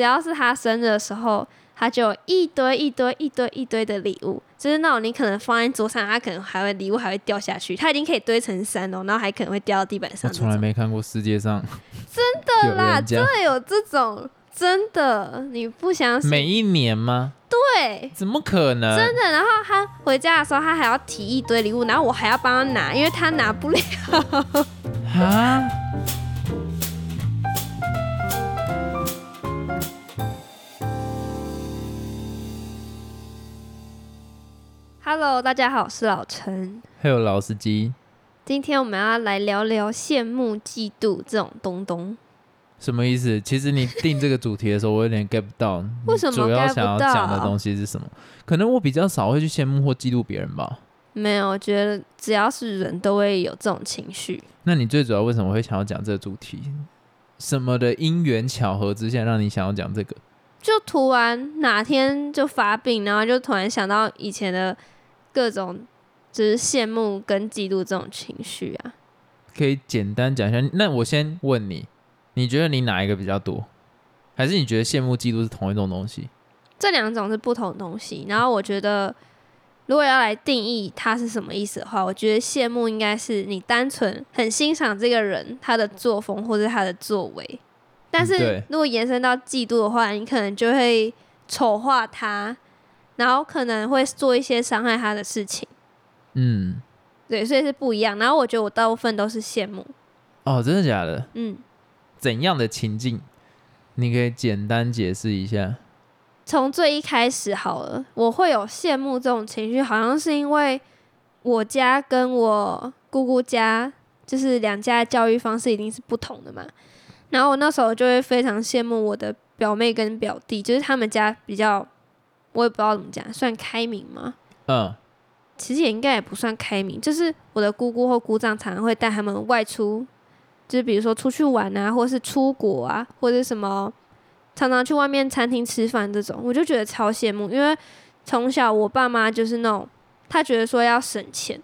只要是他生日的时候，他就有一堆一堆一堆一堆的礼物，就是那种你可能放在桌上，他可能还会礼物还会掉下去，他已经可以堆成山哦，然后还可能会掉到地板上我。从来没看过世界上真的啦，真的有这种，真的，你不相信？每一年吗？对，怎么可能？真的。然后他回家的时候，他还要提一堆礼物，然后我还要帮他拿，因为他拿不了。啊？Hello，大家好，我是老陈。Hello，老司机，今天我们要来聊聊羡慕、嫉妒这种东东。什么意思？其实你定这个主题的时候，我有点 get 不到。为什么主要想要到讲的东西是什么？可能我比较少会去羡慕或嫉妒别人吧。没有，我觉得只要是人都会有这种情绪。那你最主要为什么会想要讲这个主题？什么的因缘巧合之下，让你想要讲这个？就突然哪天就发病，然后就突然想到以前的各种，就是羡慕跟嫉妒这种情绪啊。可以简单讲一下。那我先问你，你觉得你哪一个比较多？还是你觉得羡慕、嫉妒是同一种东西？这两种是不同的东西。然后我觉得，如果要来定义它是什么意思的话，我觉得羡慕应该是你单纯很欣赏这个人他的作风或者他的作为。但是如果延伸到嫉妒的话，你可能就会丑化他，然后可能会做一些伤害他的事情。嗯，对，所以是不一样。然后我觉得我大部分都是羡慕，哦，真的假的？嗯，怎样的情境？你可以简单解释一下。从最一开始好了，我会有羡慕这种情绪，好像是因为我家跟我姑姑家就是两家的教育方式一定是不同的嘛。然后我那时候就会非常羡慕我的表妹跟表弟，就是他们家比较，我也不知道怎么讲，算开明吗？嗯，其实也应该也不算开明，就是我的姑姑或姑丈常常会带他们外出，就是比如说出去玩啊，或是出国啊，或者什么常常去外面餐厅吃饭这种，我就觉得超羡慕，因为从小我爸妈就是那种他觉得说要省钱，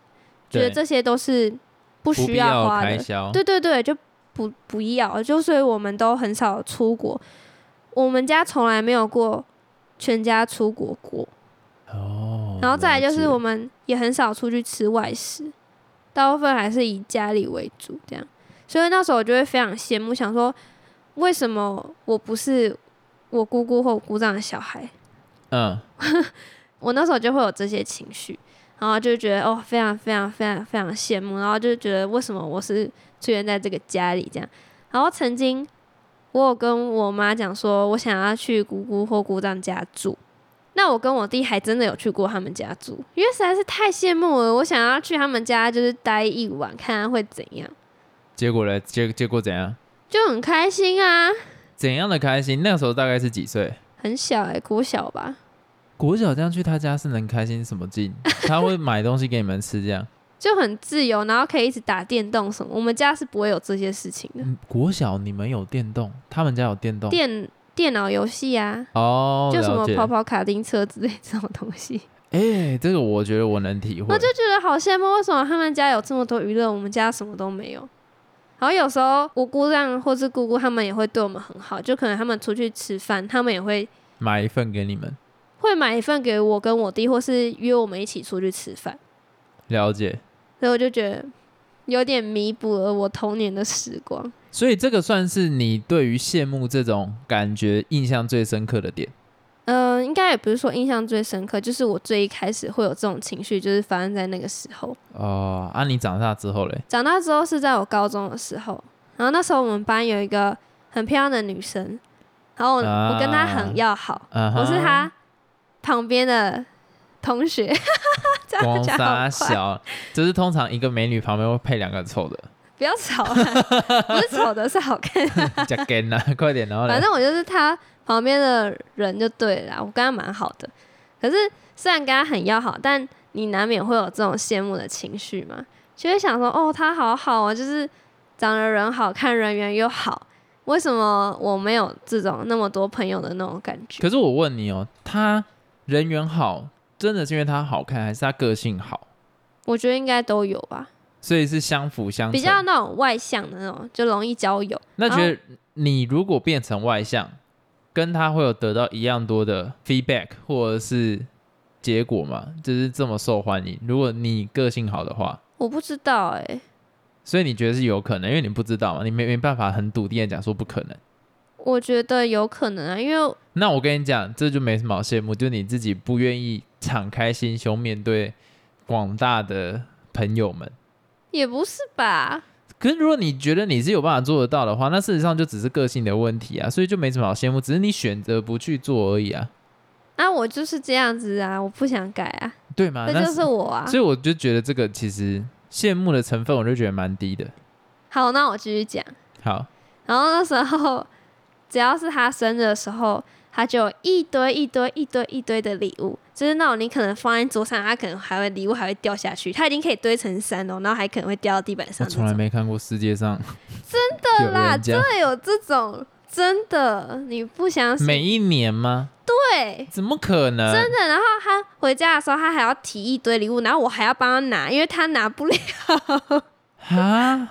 觉得这些都是不不需要花的，对对对，就不不要，就所以我们都很少出国，我们家从来没有过全家出国过。哦，然后再来就是我们也很少出去吃外食，大部分还是以家里为主这样。所以那时候我就会非常羡慕，想说为什么我不是我姑姑或我姑丈的小孩？嗯，我那时候就会有这些情绪，然后就觉得哦，非常非常非常非常羡慕，然后就觉得为什么我是出现在这个家里这样。然后曾经我有跟我妈讲说，我想要去姑姑或姑丈家住。那我跟我弟还真的有去过他们家住，因为实在是太羡慕了。我想要去他们家，就是待一晚，看看会怎样，结果呢？结结果怎样？就很开心啊。怎样的开心？那个时候大概是几岁？很小哎、国小吧，国小这样去他家是能开心什么劲？他会买东西给你们吃，这样。就很自由，然后可以一直打电动什么。我们家是不会有这些事情的，嗯，国小你们有电动，他们家有电动。电电脑游戏啊，哦，就什么跑跑卡丁车之类这种东西，哎、这个我觉得我能体会。我就觉得好羡慕，为什么他们家有这么多娱乐，我们家什么都没有。然后有时候我姑丈或是姑姑他们也会对我们很好，就可能他们出去吃饭，他们也会买一份给你们，会买一份给我跟我弟，或是约我们一起出去吃饭。了解。所以我就觉得有点弥补了我童年的时光。所以这个算是你对于羡慕这种感觉印象最深刻的点。嗯、应该也不是说印象最深刻，就是我最一开始会有这种情绪，就是发生在那个时候。哦，啊，你长大之后嘞？长大之后是在我高中的时候，然后那时候我们班有一个很漂亮的女生，然后我,、啊我跟她很要好，嗯我是她旁边的同学，光沙，小，就是通常一个美女旁边会配两个丑的，不要吵啊，不是丑的，是好看。加根啊，快点，然后反正我就是她旁边的人就对了，我跟她蛮好的。可是虽然跟她很要好，但你难免会有这种羡慕的情绪嘛，就会想说，哦，她好好啊，就是长得人好看，人缘又好，为什么我没有这种那么多朋友的那种感觉？可是我问你哦，她人缘好，真的是因为他好看，还是他个性好？我觉得应该都有吧，所以是相辅相成。比较那种外向的那种，就容易交友。那觉得你如果变成外向，跟他会有得到一样多的 feedback 或者是结果吗？就是这么受欢迎。如果你个性好的话，我不知道哎、所以你觉得是有可能，因为你不知道嘛，你没没办法很笃定的讲说不可能。我觉得有可能啊，因为那我跟你讲，这就没什么好羡慕，就你自己不愿意敞开心胸面对广大的朋友们。也不是吧，可是如果你觉得你是有办法做得到的话，那事实上就只是个性的问题啊，所以就没什么好羡慕，只是你选择不去做而已啊，啊，我就是这样子啊，我不想改啊，对吗？那这就是我啊。所以我就觉得这个其实羡慕的成分，我就觉得蛮低的。好，那我继续讲。好，然后那时候，只要是他生日的时候，他就有一堆一堆一堆一堆的礼物，就是那种你可能放在桌上，他可能还会礼物还会掉下去，他已经可以堆成山哦，然后还可能会掉到地板我上。从来没看过世界上真的啦，真的有这种，真的，你不相信？每一年吗？对，怎么可能？真的。然后他回家的时候，他还要提一堆礼物，然后我还要帮他拿，因为他拿不了。啊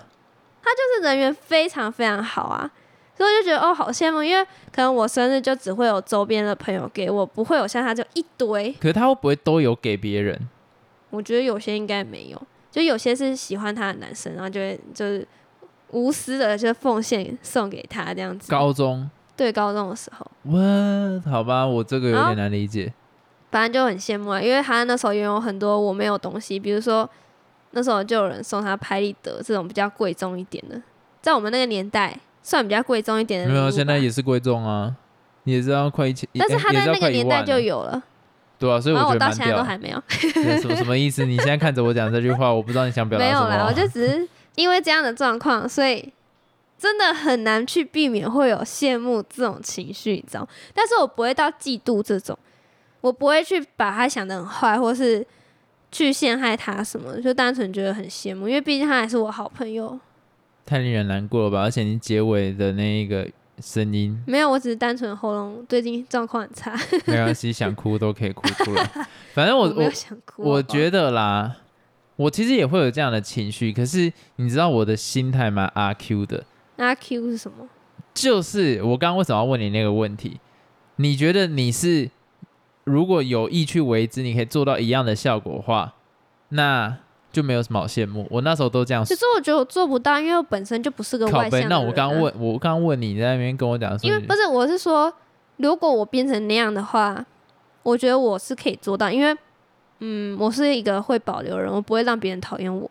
他？就是人缘非常非常好啊，所以我就觉得哦，好羡慕，因为可能我生日就只会有周边的朋友给我，不会有像他就一堆。可是他会不会都有给别人？我觉得有些应该没有，就有些是喜欢他的男生，然后就会就是无私的就奉献送给他这样子。高中？对高中的时候，我好吧，我这个有点难理解。反正就很羡慕啊，因为他那时候拥有很多我没有东西，比如说那时候就有人送他拍立得这种比较贵重一点的，在我们那个年代算比较贵重一点的。没有，现在也是贵重啊，你也知道快一千，但是他在那个年代就有了，对啊，所以我到觉得蛮屌。现在都还没有。什么什么意思？你现在看着我讲这句话，我不知道你想表达什么。没有啦，我就只是因为这样的状况，所以真的很难去避免会有羡慕这种情绪，你知道？但是我不会到嫉妒这种，我不会去把他想的很坏，或是去陷害他什么，就单纯觉得很羡慕，因为毕竟他还是我好朋友。太令人难过了吧？而且你结尾的那一个声音，没有，我只是单纯喉咙最近状况很差，没关系，想哭都可以哭出来。反正我我想哭。我得觉得啦，我其实也会有这样的情绪，可是你知道我的心态蛮阿 Q 的，阿 Q 是什么？就是我刚刚为什么要问你那个问题？你觉得你是如果有意去为之，你可以做到一样的效果的话，那就没有什么好羡慕。我那时候都这样其实我觉得我做不到，因为我本身就不是个。外向。那我刚刚问，我刚刚问你，你在那边跟我讲因为不是，我是说，如果我变成那样的话，我觉得我是可以做到，因为，嗯，我是一个会保留人，我不会让别人讨厌我。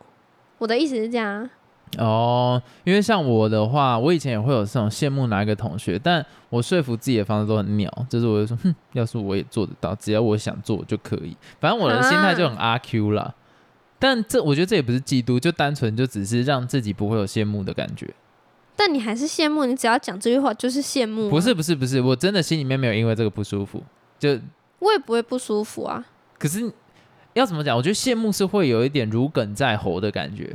我的意思是这样啊，哦，因为像我的话，我以前也会有这种羡慕哪一个同学，但我说服自己的方式都很鸟，就是我就说，哼，要是我也做得到，只要我想做就可以。反正我的心态就很阿 Q 啦。但这我觉得这也不是嫉妒，就单纯就只是让自己不会有羡慕的感觉。但你还是羡慕，你只要讲这句话就是羡慕、啊不是，不是不是，我真的心里面没有因为这个不舒服。就我也不会不舒服啊。可是要怎么讲？我觉得羡慕是会有一点如鲠在喉的感觉，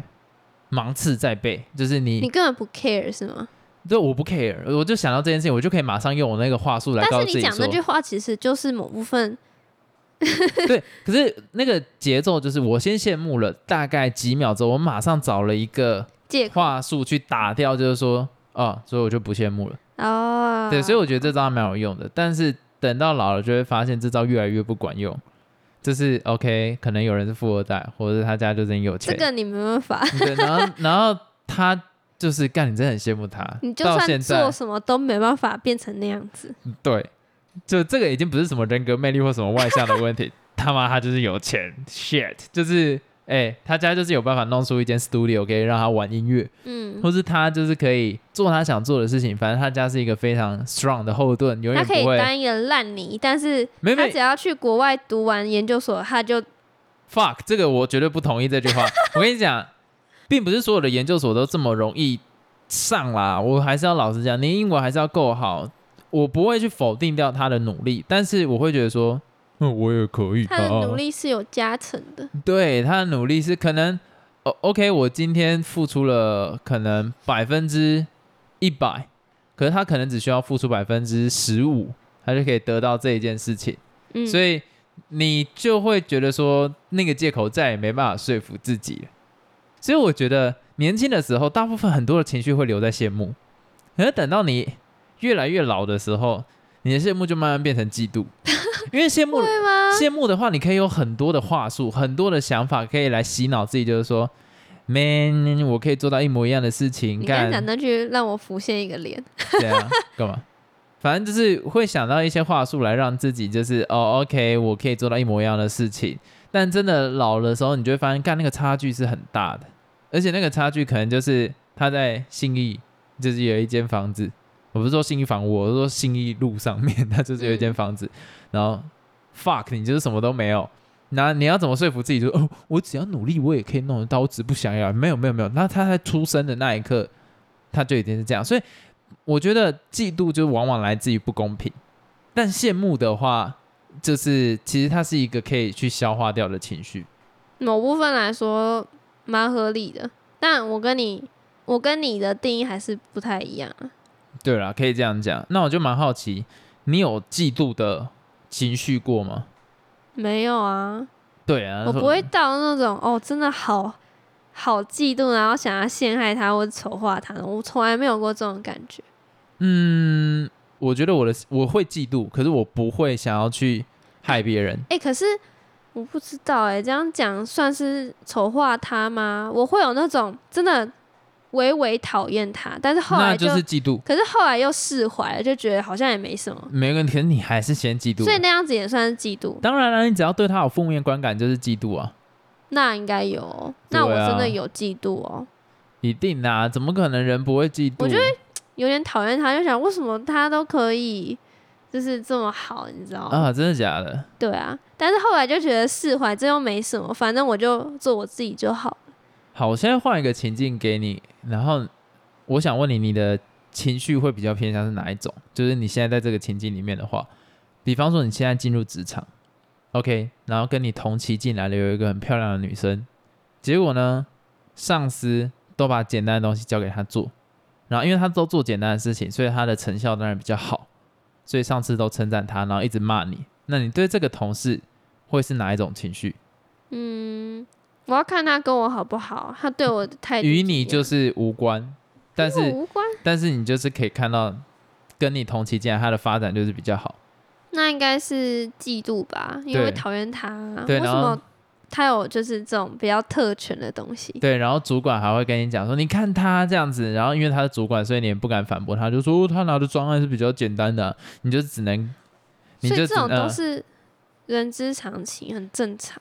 芒刺在背，就是你你根本不 care 是吗？对我不 care，我就想到这件事情，我就可以马上用我那个话术来告诉自己说是你讲那，句话其实就是某部分，对。可是那个节奏就是我先羡慕了，大概几秒之后，我马上找了一个借话术去打掉，就是说，哦，所以我就不羡慕了。哦。对，所以我觉得这招还蛮有用的，但是等到老了就会发现这招越来越不管用。就是 OK，可能有人是富二代，或者是他家就真有钱，这个你没办法，对，然后然后他就是干，你真的很羡慕他，你就到现在算做什么都没办法变成那样子。对，就这个已经不是什么人格魅力或什么外向的问题，他妈他就是有钱，shit，就是哎、他家就是有办法弄出一间 studio 可以让他玩音乐，嗯，或是他就是可以做他想做的事情，反正他家是一个非常 strong 的后盾，永远他可以当一个烂泥，但是没没他只要去国外读完研究所，他就 fuck，这个我绝对不同意这句话。我跟你讲，并不是所有的研究所都这么容易上啦。我还是要老实讲，你英文还是要够好。我不会去否定掉他的努力，但是我会觉得说，嗯，我也可以。他的努力是有加成的。对他的努力是可能，哦，OK，我今天付出了可能百分之一百，可是他可能只需要付出百分之十五，他就可以得到这一件事情。嗯，所以你就会觉得说那个借口再也没办法说服自己了。所以我觉得年轻的时候，大部分很多的情绪会留在羡慕，可是等到你越来越老的时候，你的羡慕就慢慢变成嫉妒，因为羡慕？羡慕的话，你可以有很多的话术，很多的想法可以来洗脑自己，就是说，man，我可以做到一模一样的事情，你刚才干讲那句让我浮现一个脸，对啊，干嘛？反正就是会想到一些话术来让自己就是哦，OK，我可以做到一模一样的事情。但真的老的时候，你就会发现，干那个差距是很大的，而且那个差距可能就是他在信义，就是有一间房子，我不是说信义房屋，我是说信义路上面，它就是有一间房子，然后 fuck 你就是什么都没有，那你要怎么说服自己说哦，我只要努力，我也可以弄得到，我只不想要，没有没有没有，那他在出生的那一刻，他就已经是这样，所以我觉得嫉妒就往往来自于不公平，但羡慕的话，就是其实它是一个可以去消化掉的情绪。某部分来说蛮合理的，但我跟你我跟你的定义还是不太一样啊。对啦，可以这样讲。那我就蛮好奇，你有嫉妒的情绪过吗？没有啊，对啊，我不会到那种哦，真的好好嫉妒，然后想要陷害他或者丑化他，我从来没有过这种感觉。嗯，我觉得我的我会嫉妒，可是我不会想要去害别人。哎、可是我不知道哎、这样讲算是丑化他吗？我会有那种真的微微讨厌他，但是后来就，就是嫉妒。可是后来又释怀了，就觉得好像也没什么，没问题，可是你还是先嫉妒。所以那样子也算是嫉妒。当然了，你只要对他有负面观感，就是嫉妒啊，那应该有哦，那我真的有嫉妒哦，一定啊，怎么可能人不会嫉妒？我觉得有点讨厌他，就想为什么他都可以就是这么好，你知道吗？啊，真的假的？对啊，但是后来就觉得释怀，这又没什么，反正我就做我自己就好。好，我现在换一个情境给你，然后我想问你，你的情绪会比较偏向是哪一种？就是你现在在这个情境里面的话，比方说你现在进入职场，OK，然后跟你同期进来的有一个很漂亮的女生，结果呢，上司都把简单的东西交给她做，然后因为她都做简单的事情，所以她的成效当然比较好，所以上司都称赞她，然后一直骂你。那你对这个同事会是哪一种情绪？嗯，我要看他跟我好不好，他对我的态度与你就是无关，但是无关，但是你就是可以看到，跟你同期进来，他的发展就是比较好。那应该是嫉妒吧，因为讨厌他啊。对为什么他有就是这种比较特权的东西？对，然后主管还会跟你讲说，你看他这样子，然后因为他是主管，所以你也不敢反驳他，就说、哦、他拿的专案是比较简单的啊、你就只能，你就只所以这种都呃是人之常情，很正常。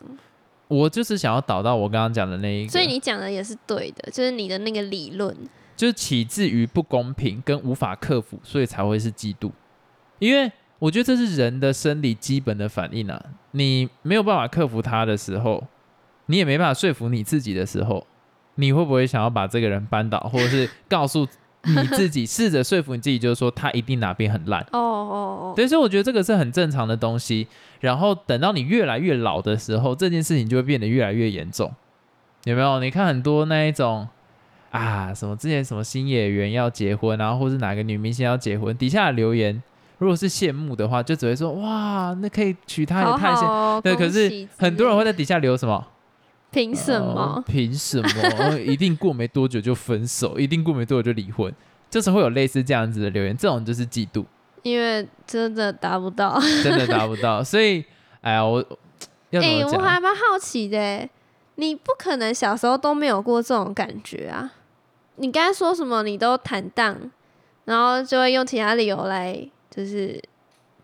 我就是想要导到我刚刚讲的那一个，所以你讲的也是对的，就是你的那个理论。就是起自于不公平跟无法克服，所以才会是嫉妒。因为我觉得这是人的生理基本的反应啊，你没有办法克服它的时候，你也没办法说服你自己的时候，你会不会想要把这个人扳倒，或者是告诉你自己，试着说服你自己，就是说他一定哪边很烂。哦哦哦，对，所以我觉得这个是很正常的东西。然后等到你越来越老的时候，这件事情就会变得越来越严重，有没有？你看很多那一种啊，什么之前什么新演员要结婚，然后或是哪个女明星要结婚，底下的留言如果是羡慕的话，就只会说哇，那可以娶她也太羡。好哦。对，可是很多人会在底下留什么？凭什呃么？凭什么？呃 一定过没多久就分手，一定过没多久就离婚，就是会有类似这样子的留言，这种就是嫉妒。因为真的达不到。真的达不到，所以，哎呀，我 要哎？我还蛮好奇的欸，你不可能小时候都没有过这种感觉啊！你刚才说什么？你都坦荡，然后就会用其他理由来，就是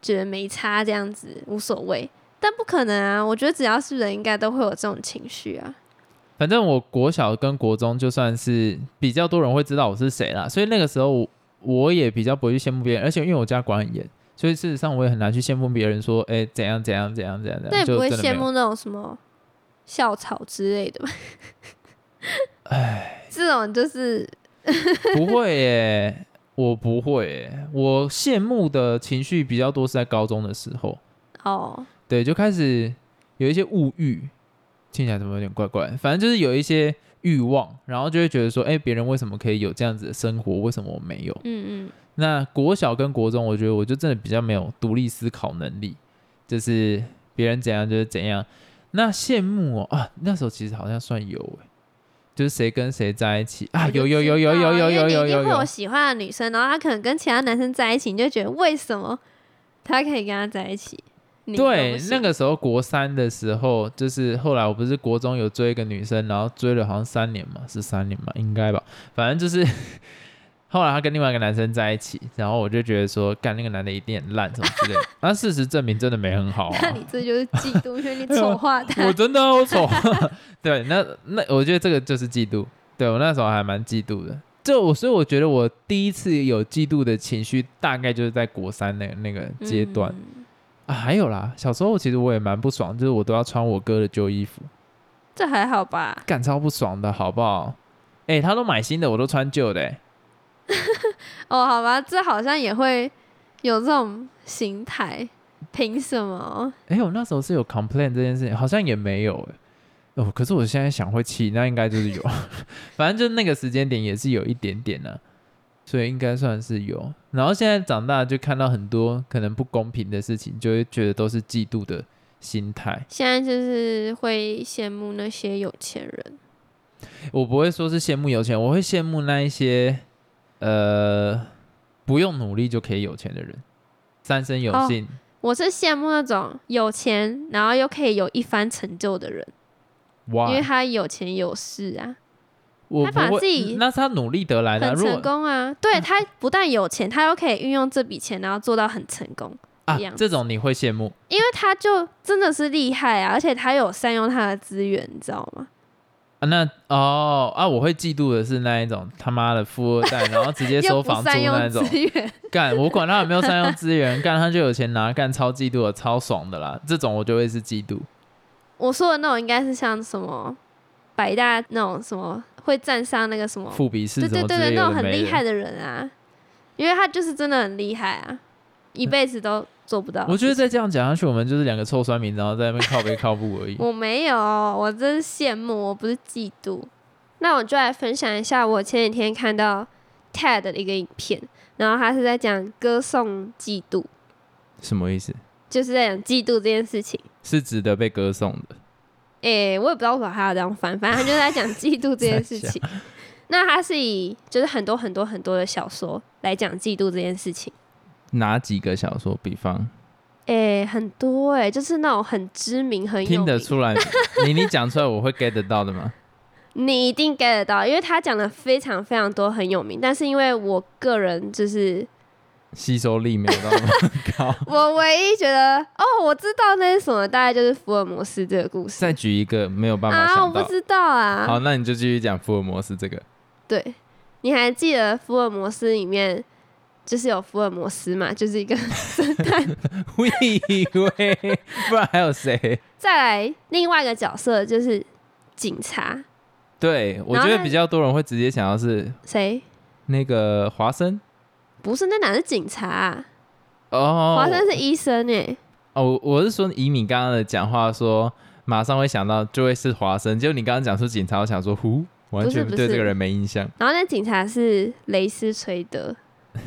觉得没差这样子，无所谓。但不可能啊！我觉得只要是人，应该都会有这种情绪啊。反正我国小跟国中就算是比较多人会知道我是谁啦，所以那个时候我我也比较不会去羡慕别人，而且因为我家管很严，所以事实上我也很难去羡慕别人说，哎、怎样怎样怎样怎样怎样，那你不会。羡慕那种什么校草之类的吗？哎，这种就是不会耶，我不会耶，我羡慕的情绪比较多是在高中的时候，哦，对，就开始有一些物欲，听起来怎么有点怪怪的，反正就是有一些欲望，然后就会觉得说，哎、别人为什么可以有这样子的生活，为什么我没有？嗯嗯，那国小跟国中，我觉得我就真的比较没有独立思考能力，就是别人怎样就是怎样。那羡慕哦啊，那时候其实好像算有诶，就是谁跟谁在一起啊，我就有有有有有有有因为你一定会有有有有，喜欢的女生，然后她可能跟其他男生在一起，你就觉得为什么她可以跟他在一起。对那个时候国三的时候，就是后来我不是国中有追一个女生，然后追了好像三年嘛，是三年嘛，应该吧，反正就是 后来她跟另外一个男生在一起，然后我就觉得说，干那个男的一定很烂什么之类的。那事实证明真的没很好那啊，你这就是嫉妒，因为你丑化他我。真的啊我丑。对，那那 我觉得这个就是嫉妒。对我那时候还蛮嫉妒的。就我，所以我觉得我第一次有嫉妒的情绪，大概就是在国三那那个阶段。嗯啊，还有啦，小时候其实我也蛮不爽，就是我都要穿我哥的旧衣服，这还好吧？干超不爽的，好不好？哎、他都买新的，我都穿旧的、欸，哦，好吧，这好像也会有这种心态，凭什么？哎、我那时候是有 complain 这件事情，好像也没有、欸，哦，可是我现在想会气，那应该就是有，反正就那个时间点也是有一点点呢、所以应该算是有。然后现在长大就看到很多可能不公平的事情，就会觉得都是嫉妒的心态。现在就是会羡慕那些有钱人。我不会说是羡慕有钱，我会羡慕那一些呃不用努力就可以有钱的人，三生有哦幸。我是羡慕那种有钱，然后又可以有一番成就的人，哇、因为他有钱有势啊，他我不会把自己那是他努力得来的啊、很成功啊。对他不但有钱，他又可以运用这笔钱，然后做到很成功，啊这种你会羡慕。因为他就真的是厉害啊，而且他有善用他的资源，你知道吗？啊，那哦啊，我会嫉妒的是那一种他妈的富二代，然后直接收房租那种，干我管他有没有善用资源，干他就有钱拿，干超嫉妒的，超爽的啦，这种我就会是嫉妒。我说的那种应该是像什么百大那种什么会站上那个什么，富比士对对对对，那种很厉害的人啊，因为他就是真的很厉害啊，一辈子都做不到。我觉得再这样讲下去，我们就是两个臭酸民，然后在那边靠背靠步而已。我没有，我真是羡慕，我不是嫉妒。那我就来分享一下我前几天看到 TED 的一个影片，然后他是在讲歌颂嫉妒，什么意思？就是在讲嫉妒这件事情。是值得被歌颂的。诶、我也不知道为什么他要这样翻，反正他就是在讲嫉妒这件事 情。那他是以就是很多很多很多的小说来讲嫉妒这件事情。哪几个小说？比方诶、很多诶、就是那种很知名、很有听得出来，你你讲出来我会 get 得到的吗？你一定 get 得到，因为他讲的非常非常多很有名，但是因为我个人就是吸收力没有到那么 高。我唯一觉得哦，我知道那是什么，大概就是福尔摩斯这个故事再举一个没有办法啊，我想到。不知道啊。好，那你就继续讲福尔摩斯这个。对，你还记得福尔摩斯里面就是有福尔摩斯嘛，就是一个侦探 我以为，不然还有谁？再来另外一个角色就是警察，对，我觉得比较多人会直接想到是谁？那个华生不是，那哪是警察、啊？哦。华生是医生哎、哦，我是说以你刚刚的讲话说，马上会想到就会是华生。结果你刚刚讲出警察，我想说，呼，完全对这个人没印象。然后那警察是雷斯垂德，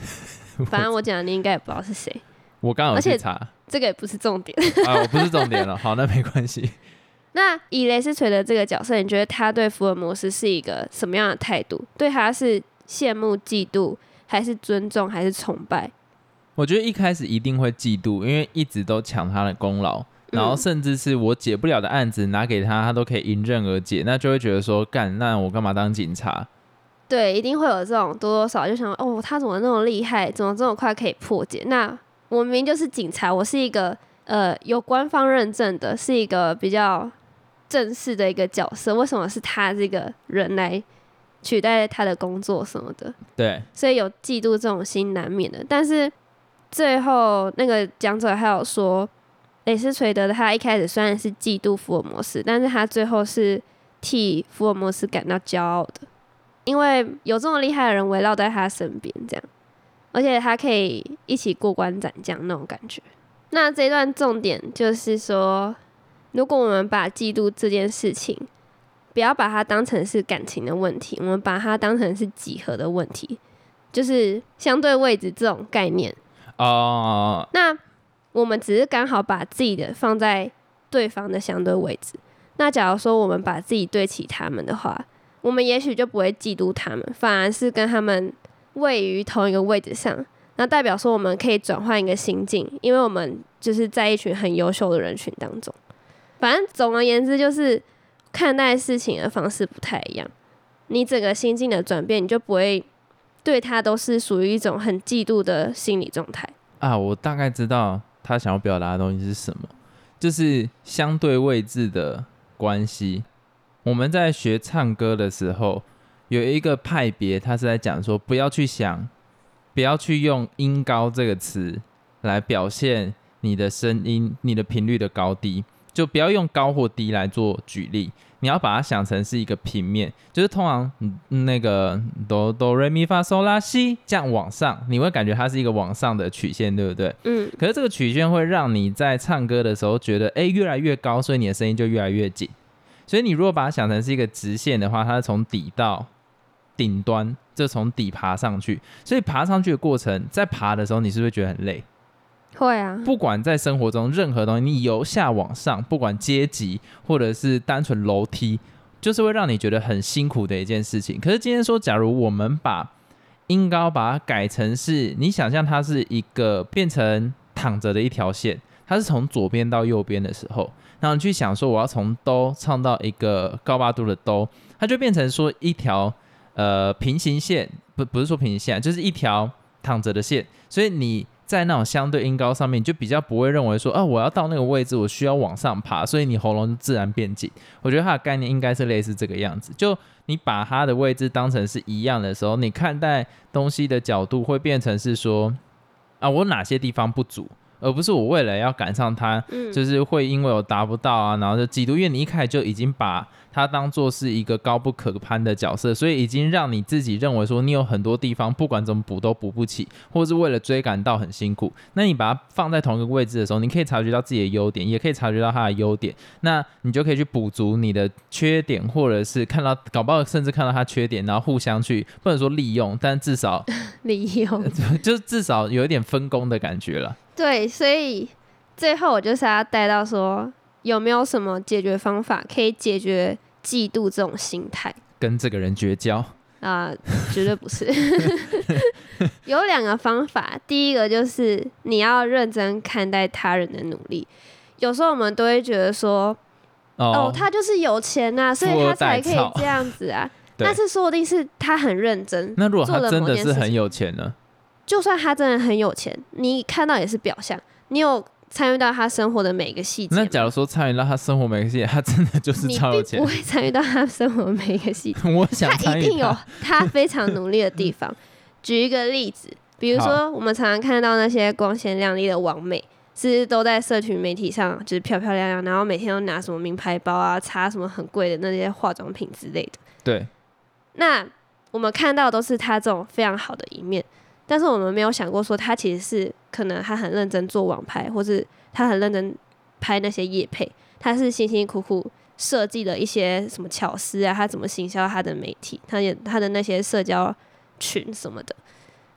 反正我讲的你应该也不知道是谁，我刚刚有去查这个也不是重点。啊，我不是重点了。好，那没关系。那以雷斯垂德这个角色，你觉得他对福尔摩斯是一个什么样的态度？对他是羡慕、嫉妒，还是尊重，还是崇拜？我觉得一开始一定会嫉妒，因为一直都抢他的功劳，然后嗯甚至是我解不了的案子拿给他，他都可以迎刃而解，那就会觉得说，干，那我干嘛当警察？对，一定会有这种多多少少就想哦，他怎么那么厉害，怎么这么快可以破解？那我明明就是警察，我是一个呃有官方认证的，是一个比较正式的一个角色，为什么是他这个人来取代他的工作什么的？对，所以有嫉妒这种心难免的。但是最后那个讲者还有说，雷斯垂德他一开始虽然是嫉妒福尔摩斯，但是他最后是替福尔摩斯感到骄傲的，因为有这么厉害的人围绕在他身边，这样，而且他可以一起过关斩将那种感觉。那这一段重点就是说，如果我们把嫉妒这件事情，不要把它当成是感情的问题，我们把它当成是几何的问题，就是相对位置这种概念。哦，那我们只是刚好把自己的放在对方的相对位置。那假如说我们把自己对齐他们的话，我们也许就不会嫉妒他们，反而是跟他们位于同一个位置上，那代表说我们可以转换一个心境，因为我们就是在一群很优秀的人群当中。反正总而言之，就是看待事情的方式不太一样，你整个心境的转变，你就不会对他都是属于一种很嫉妒的心理状态。啊，我大概知道他想要表达的东西是什么，就是相对位置的关系。我们在学唱歌的时候，有一个派别，他是在讲说，不要去想。不要去用音高这个词来表现你的声音、你的频率的高低，就不要用高或低来做举例。你要把它想成是一个平面，就是通常那个哆哆瑞咪发嗦拉西这样往上，你会感觉它是一个往上的曲线，对不对？嗯。可是这个曲线会让你在唱歌的时候觉得，哎，越来越高，所以你的声音就越来越紧。所以你如果把它想成是一个直线的话，它是从底到。顶端就从底爬上去，所以爬上去的过程，在爬的时候，你是不是觉得很累？会啊。不管在生活中任何东西，你由下往上，不管阶级或者是单纯楼梯，就是会让你觉得很辛苦的一件事情。可是今天说，假如我们把音高把它改成是，你想象它是一个变成躺着的一条线，它是从左边到右边的时候，然后你去想说，我要从哆唱到一个高八度的哆，它就变成说一条。呃，平行线不不是说平行线，就是一条躺着的线，所以你在那种相对音高上面，就比较不会认为说，啊，我要到那个位置，我需要往上爬，所以你喉咙自然变紧。我觉得它的概念应该是类似这个样子，就你把它的位置当成是一样的时候，你看待东西的角度会变成是说，啊，我哪些地方不足。而不是我为了要赶上他，就是会因为我达不到啊，然后就嫉妒。因为你一开始就已经把他当做是一个高不可攀的角色，所以已经让你自己认为说你有很多地方不管怎么补都补不起，或是为了追赶到很辛苦。那你把它放在同一个位置的时候，你可以察觉到自己的优点，也可以察觉到他的优点，那你就可以去补足你的缺点，或者是看到搞不好甚至看到他缺点，然后互相去不能说利用，但至少 利用，就至少有一点分工的感觉了。对，所以最后我就是要带到说，有没有什么解决方法可以解决嫉妒这种心态？跟这个人绝交啊？绝对不是。有两个方法，第一个就是你要认真看待他人的努力。有时候我们都会觉得说，哦，他就是有钱呐，所以他才可以这样子啊。但是说不定是他很认真。那如果他真的是很有钱呢？就算他真的很有钱，你看到也是表象。你有参与到他生活的每一个细节。那假如说参与到他生活每个细节，他真的就是超有钱。不会参与到他生活每一个细节。我想他一定有他非常努力的地方。举一个例子，比如说我们常常看到那些光鲜亮丽的网美，是都在社群媒体上就是漂漂亮亮，然后每天都拿什么名牌包啊，擦什么很贵的那些化妆品之类的。对。那我们看到都是他这种非常好的一面。但是我们没有想过，说他其实是可能他很认真做网拍，或是他很认真拍那些夜配，他是辛辛苦苦设计的一些什么巧思啊，他怎么行销他的媒体，他也他的那些社交群什么的，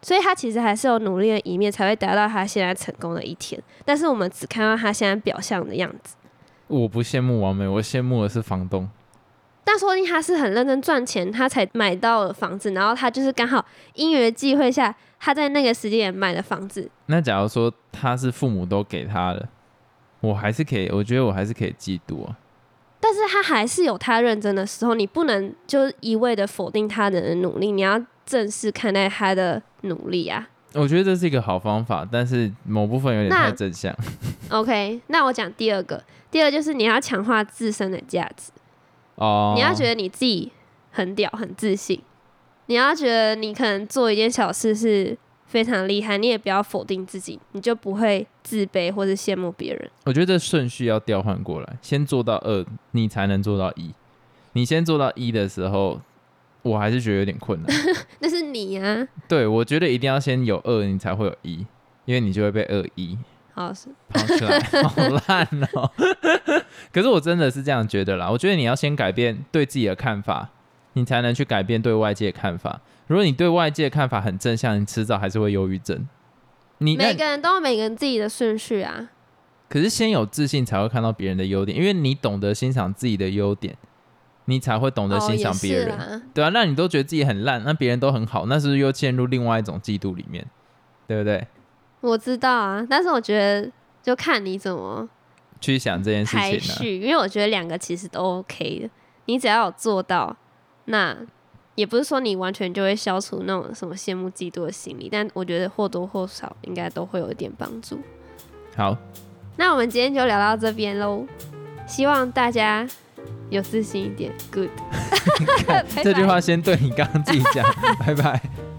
所以他其实还是有努力的一面，才会达到他现在成功的一天。但是我们只看到他现在表象的样子。我不羡慕王美，我羡慕的是房东。但说不定他是很认真赚钱，他才买到了房子，然后他就是刚好因缘际会下。他在那个时间也买了房子。那假如说他是父母都给他的，我还是可以，我觉得我还是可以嫉妒啊。但是他还是有他认真的时候，你不能就一味的否定他人的努力，你要正视看待他的努力啊。我觉得这是一个好方法，但是某部分有点太正向。OK，那我讲第二个，第二就是你要强化自身的价值哦，你要觉得你自己很屌、很自信。你要觉得你可能做一件小事是非常厉害，你也不要否定自己，你就不会自卑或者羡慕别人。我觉得顺序要调换过来，先做到二，你才能做到一。你先做到一的时候，我还是觉得有点困难。那是你呀。对，我觉得一定要先有二，你才会有一，因为你就会被二一。好是跑出来，好烂哦。可是我真的是这样觉得啦。我觉得你要先改变对自己的看法。你才能去改变对外界的看法。如果你对外界的看法很正向，你迟早还是会忧郁症。你每个人都有每个人自己的顺序啊。可是先有自信才会看到别人的优点，因为你懂得欣赏自己的优点，你才会懂得欣赏别人。对啊，那你都觉得自己很烂，那别人都很好，那是不是又陷入另外一种嫉妒里面？对不对？我知道啊，但是我觉得就看你怎么去想这件事排情呢、序，因为我觉得两个其实都 OK 的，你只要有做到，那也不是说你完全就会消除那种什么羡慕嫉妒的心理，但我觉得或多或少应该都会有一点帮助。好，那我们今天就聊到这边喽，希望大家有自信一点，Good。拜拜这句话先对你刚刚自己讲，拜拜。